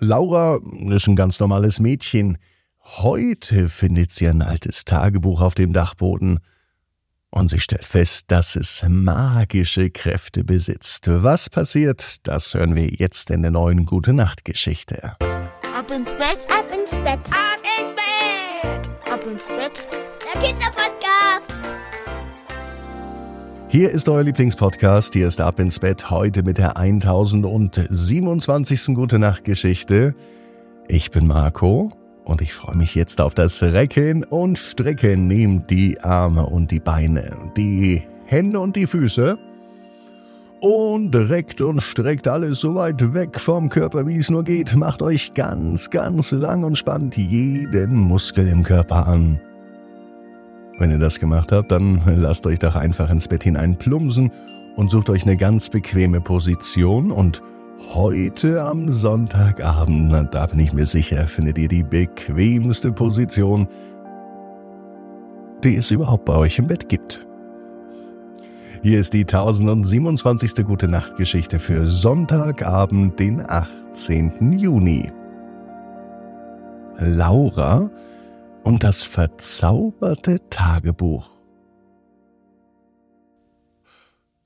Laura ist ein ganz normales Mädchen. Heute findet sie ein altes Tagebuch auf dem Dachboden und sie stellt fest, dass es magische Kräfte besitzt. Was passiert, das hören wir jetzt in der neuen Gute Nacht Geschichte. Ab ins Bett, ab ins Bett, ab ins Bett, ab ins Bett. Der Kinderpodcast. Hier ist euer Lieblingspodcast. Hier ist Ab ins Bett heute mit der 1027. Gute Nacht Geschichte. Ich bin Marco und ich freue mich jetzt auf das Recken und Strecken. Nehmt die Arme und die Beine, die Hände und die Füße und reckt und streckt alles so weit weg vom Körper, wie es nur geht. Macht euch ganz, ganz lang und spannt jeden Muskel im Körper an. Wenn ihr das gemacht habt, dann lasst euch doch einfach ins Bett hinein plumpsen und sucht euch eine ganz bequeme Position und heute am Sonntagabend, da bin ich mir sicher, findet ihr die bequemste Position, die es überhaupt bei euch im Bett gibt. Hier ist die 1027. Gute Nacht Geschichte für Sonntagabend, den 18. Juni. Laura und das verzauberte Tagebuch.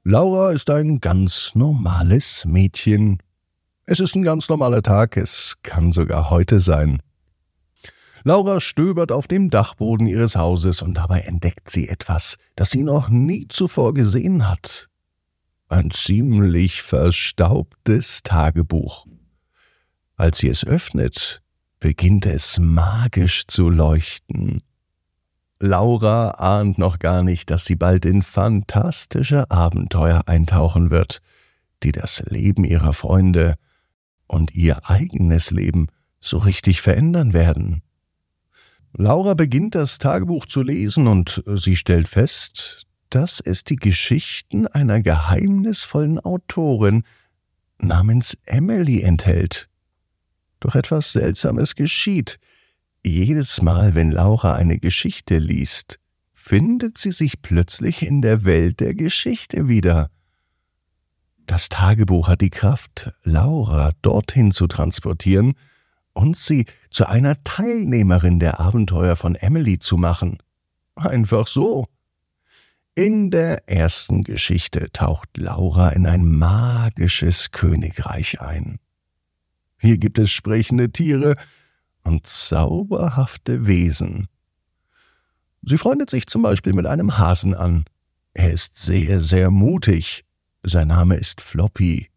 Laura ist ein ganz normales Mädchen. Es ist ein ganz normaler Tag, es kann sogar heute sein. Laura stöbert auf dem Dachboden ihres Hauses und dabei entdeckt sie etwas, das sie noch nie zuvor gesehen hat. Ein ziemlich verstaubtes Tagebuch. Als sie es öffnet, beginnt es magisch zu leuchten. Laura ahnt noch gar nicht, dass sie bald in fantastische Abenteuer eintauchen wird, die das Leben ihrer Freunde und ihr eigenes Leben so richtig verändern werden. Laura beginnt das Tagebuch zu lesen und sie stellt fest, dass es die Geschichten einer geheimnisvollen Autorin namens Emily enthält. Doch etwas Seltsames geschieht. Jedes Mal, wenn Laura eine Geschichte liest, findet sie sich plötzlich in der Welt der Geschichte wieder. Das Tagebuch hat die Kraft, Laura dorthin zu transportieren und sie zu einer Teilnehmerin der Abenteuer von Emily zu machen. Einfach so. In der ersten Geschichte taucht Laura in ein magisches Königreich ein. Hier gibt es sprechende Tiere und zauberhafte Wesen. Sie freundet sich zum Beispiel mit einem Hasen an. Er ist sehr, sehr mutig. Sein Name ist Floppy.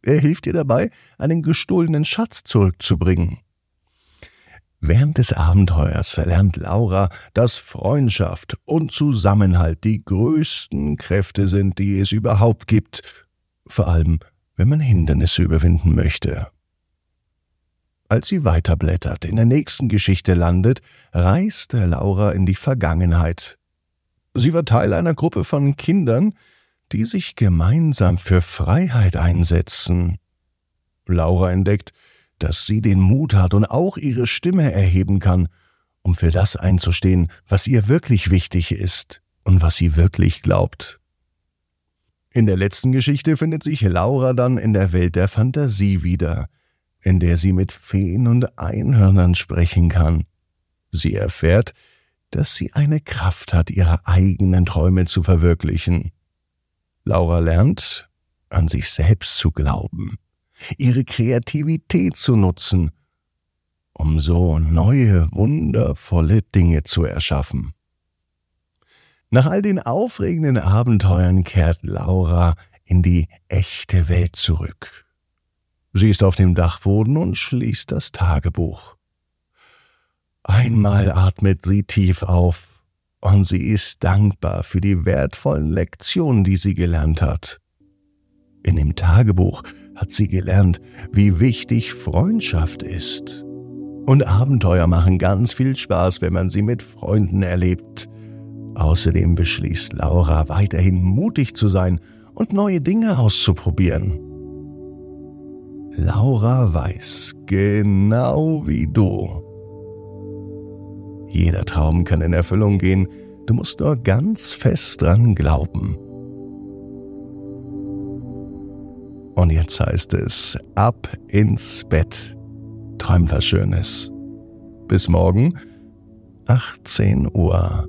Er hilft ihr dabei, einen gestohlenen Schatz zurückzubringen. Während des Abenteuers lernt Laura, dass Freundschaft und Zusammenhalt die größten Kräfte sind, die es überhaupt gibt, vor allem wenn man Hindernisse überwinden möchte. Als sie weiterblättert, in der nächsten Geschichte landet, reist Laura in die Vergangenheit. Sie war Teil einer Gruppe von Kindern, die sich gemeinsam für Freiheit einsetzen. Laura entdeckt, dass sie den Mut hat und auch ihre Stimme erheben kann, um für das einzustehen, was ihr wirklich wichtig ist und was sie wirklich glaubt. In der letzten Geschichte findet sich Laura dann in der Welt der Fantasie wieder, in der sie mit Feen und Einhörnern sprechen kann. Sie erfährt, dass sie eine Kraft hat, ihre eigenen Träume zu verwirklichen. Laura lernt, an sich selbst zu glauben, ihre Kreativität zu nutzen, um so neue, wundervolle Dinge zu erschaffen. Nach all den aufregenden Abenteuern kehrt Laura in die echte Welt zurück. Sie ist auf dem Dachboden und schließt das Tagebuch. Einmal atmet sie tief auf und sie ist dankbar für die wertvollen Lektionen, die sie gelernt hat. In dem Tagebuch hat sie gelernt, wie wichtig Freundschaft ist. Und Abenteuer machen ganz viel Spaß, wenn man sie mit Freunden erlebt. Außerdem beschließt Laura weiterhin mutig zu sein und neue Dinge auszuprobieren. Laura weiß, genau wie du. Jeder Traum kann in Erfüllung gehen, du musst nur ganz fest dran glauben. Und jetzt heißt es ab ins Bett. Träum was Schönes. Bis morgen, 18 Uhr.